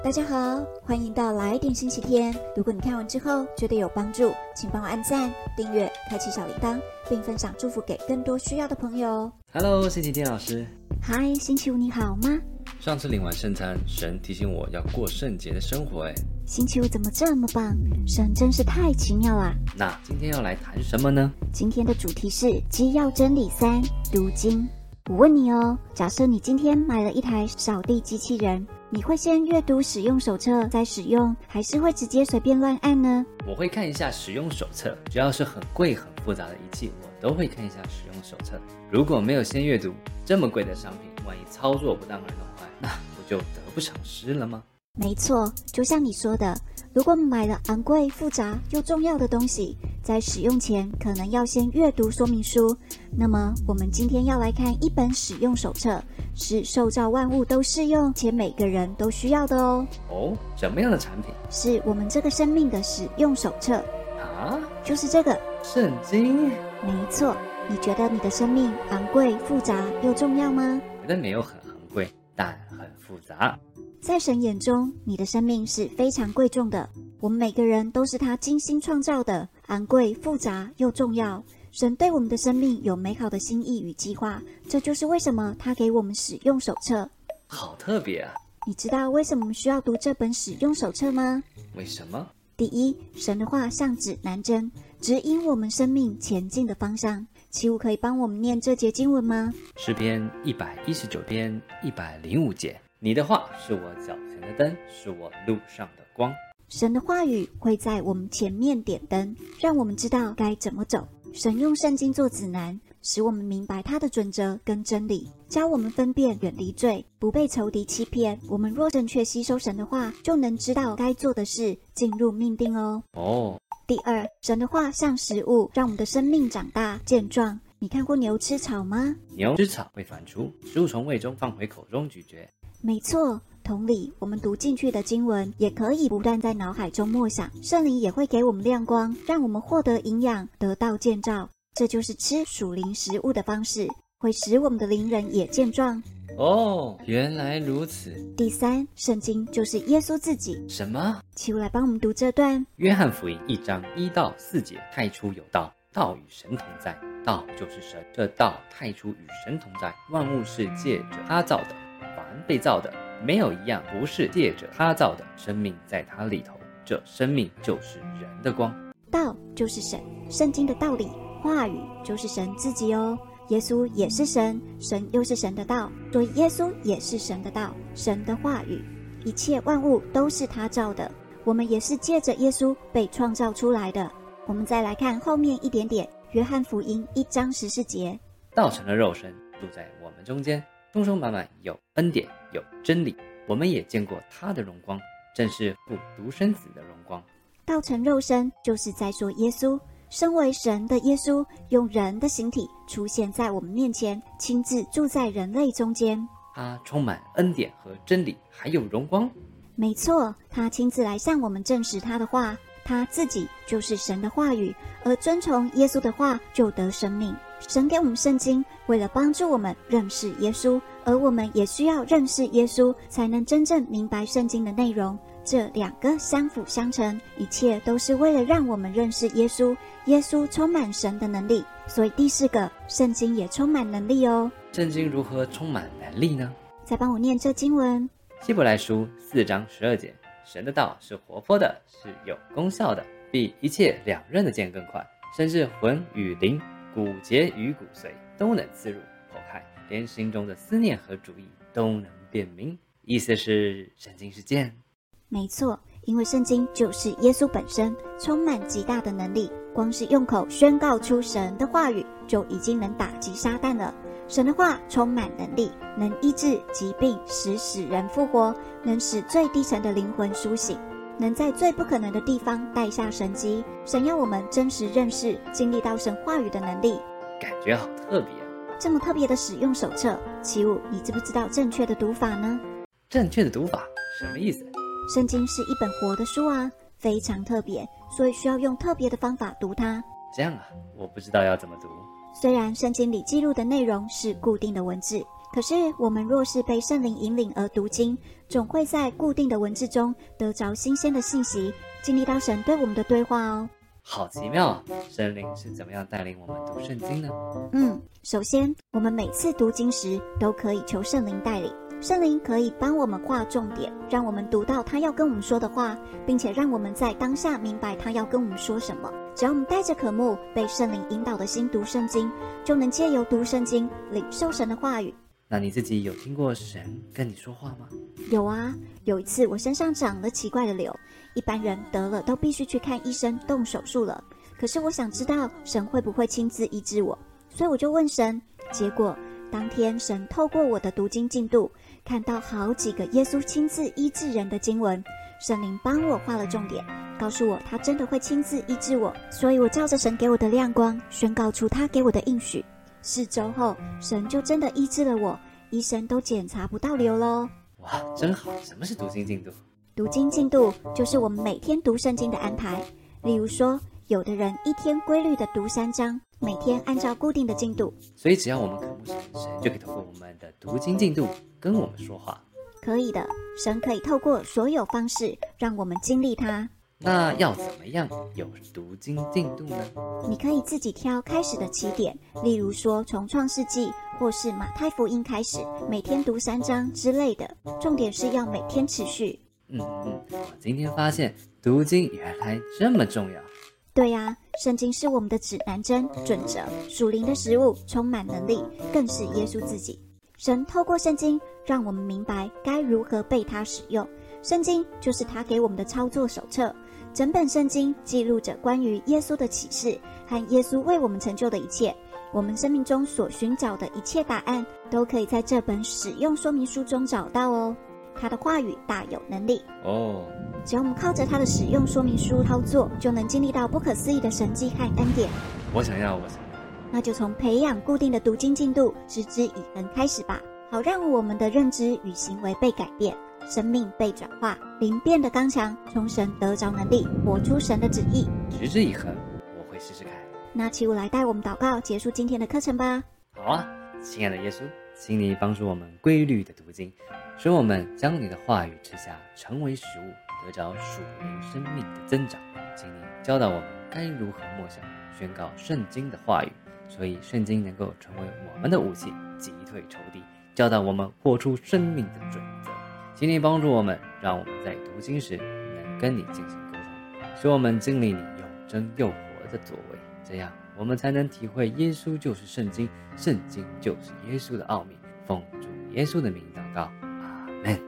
大家好，欢迎到来点星期天。如果你看完之后觉得有帮助，请帮我按赞、订阅、开启小铃铛，并分享祝福给更多需要的朋友。Hello，星期天老师。嗨，星期五你好吗？上次领完圣餐，神提醒我要过圣洁的生活。哎，星期五怎么这么棒？神真是太奇妙啦！那今天要来谈什么呢？今天的主题是基要真理三读经。我问你哦，假设你今天买了一台扫地机器人，你会先阅读使用手册再使用，还是会直接随便乱按呢？我会看一下使用手册，只要是很贵很复杂的仪器，我都会看一下使用手册。如果没有先阅读，这么贵的商品，万一操作不当而弄坏，那不就得不偿失了吗？没错，就像你说的，如果买了昂贵、复杂又重要的东西，在使用前可能要先阅读说明书。那么，我们今天要来看一本使用手册，是受造万物都适用且每个人都需要的哦，哦，什么样的产品是我们这个生命的使用手册，啊？就是这个。圣经？没错，你觉得你的生命昂贵、复杂又重要吗？觉得没有很昂贵，但很复杂。在神眼中，你的生命是非常贵重的。我们每个人都是他精心创造的，昂贵、复杂又重要。神对我们的生命有美好的心意与计划，这就是为什么他给我们使用手册。好特别啊！你知道为什么需要读这本使用手册吗？为什么？第一，神的话像指南针，指引我们生命前进的方向。七五可以帮我们念这节经文吗？诗篇一百一十九篇一百零五节。你的话是我脚前的灯，是我路上的光。神的话语会在我们前面点灯，让我们知道该怎么走。神用圣经做指南，使我们明白他的准则跟真理，教我们分辨远离罪，不被仇敌欺骗。我们若正确吸收神的话，就能知道该做的事，进入命定哦。哦，第二，神的话像食物，让我们的生命长大健壮。你看过牛吃草吗？牛吃草会反刍，食物从胃中放回口中咀嚼。没错，同理，我们读进去的经文也可以不断在脑海中默想，圣灵也会给我们亮光，让我们获得营养，得到建造。这就是吃属灵食物的方式，会使我们的灵人也健壮。哦，原来如此。第三，圣经就是耶稣自己。什么？齐武来帮我们读这段。约翰福音一章一到四节：太初有道，道与神同在，道就是神。这道太初与神同在，万物是借着他造的。凡被造的，没有一样不是借着他造的。生命在他里头，这生命就是人的光。道就是神，圣经的道理、话语就是神自己哦。耶稣也是神，神又是神的道，所以耶稣也是神的道，神的话语。一切万物都是他造的，我们也是借着耶稣被创造出来的。我们再来看后面一点点，约翰福音一章十四节，道成了肉身，住在我们中间。充充满满有恩典有真理，我们也见过他的荣光，正是父独生子的荣光。道成肉身就是在说耶稣，身为神的耶稣，用人的形体出现在我们面前，亲自住在人类中间。他充满恩典和真理，还有荣光。没错，他亲自来向我们证实他的话，他自己就是神的话语，而遵从耶稣的话就得生命。神给我们圣经，为了帮助我们认识耶稣，而我们也需要认识耶稣，才能真正明白圣经的内容。这两个相辅相成，一切都是为了让我们认识耶稣。耶稣充满神的能力，所以第四个，圣经也充满能力哦。圣经如何充满能力呢？再帮我念这经文：希伯来书四章十二节，神的道是活泼的，是有功效的，比一切两刃的剑更快，甚至魂与灵。骨节与骨髓都能刺入剖开，连心中的思念和主意都能辨明。意思是，圣经是剑。没错，因为圣经就是耶稣本身，充满极大的能力。光是用口宣告出神的话语，就已经能打击撒旦了。神的话充满能力，能医治疾病，使死人复活，能使最低层的灵魂苏醒。能在最不可能的地方带下神迹，神要我们真实认识、经历到神话语的能力，感觉好特别啊！这么特别的使用手册，奇舞，你知不知道正确的读法呢？正确的读法什么意思？圣经是一本活的书啊，非常特别，所以需要用特别的方法读它。这样啊，我不知道要怎么读。虽然圣经里记录的内容是固定的文字，可是我们若是被圣灵引领而读经，总会在固定的文字中得着新鲜的信息，经历到神对我们的对话哦。好奇妙啊！圣灵是怎么样带领我们读圣经呢？嗯，首先，我们每次读经时都可以求圣灵带领，圣灵可以帮我们画重点，让我们读到他要跟我们说的话，并且让我们在当下明白他要跟我们说什么。只要我们带着渴慕、被圣灵引导的心读圣经，就能借由读圣经领受神的话语。那你自己有听过神跟你说话吗？有啊，有一次我身上长了奇怪的瘤，一般人得了都必须去看医生动手术了。可是我想知道神会不会亲自医治我，所以我就问神。结果当天神透过我的读经进度，看到好几个耶稣亲自医治人的经文，圣灵帮我画了重点，告诉我他真的会亲自医治我。所以我照着神给我的亮光，宣告出他给我的应许。四周后，神就真的医治了我，医生都检查不到瘤喽。哇，真好！什么是读经进度？读经进度就是我们每天读圣经的安排。例如说，有的人一天规律的读三章，每天按照固定的进度。所以只要我们渴慕神，神就可以透过我们的读经进度跟我们说话。可以的，神可以透过所有方式让我们经历它。那要怎么样有读经进度呢？你可以自己挑开始的起点，例如说从创世纪或是马太福音开始，每天读三章之类的。重点是要每天持续。嗯嗯，我今天发现读经原来这么重要。对呀，圣经是我们的指南针、准则，属灵的食物，充满能力，更是耶稣自己。神透过圣经让我们明白该如何被他使用。圣经就是他给我们的操作手册。整本圣经记录着关于耶稣的启示和耶稣为我们成就的一切。我们生命中所寻找的一切答案，都可以在这本使用说明书中找到哦。他的话语大有能力哦，只要我们靠着他的使用说明书操作，就能经历到不可思议的神迹和恩典。我想要，我想要。那就从培养固定的读经进度，持之以恒开始吧，好让我们的认知与行为被改变。生命被转化，灵变得刚强，从神得着能力，活出神的旨意。持之以恒，我会试试看。那起舞来带我们祷告，结束今天的课程吧。好啊，亲爱的耶稣，请你帮助我们规律的读经，使我们将你的话语吃下，成为食物，得着属灵生命的增长。请你教导我们该如何默想，宣告圣经的话语，所以圣经能够成为我们的武器，击退仇敌，教导我们活出生命的准则。请你帮助我们，让我们在读经时能跟你进行沟通，使我们经历你有真又活的作为，这样我们才能体会耶稣就是圣经，圣经就是耶稣的奥秘。奉主耶稣的名祷告，阿门。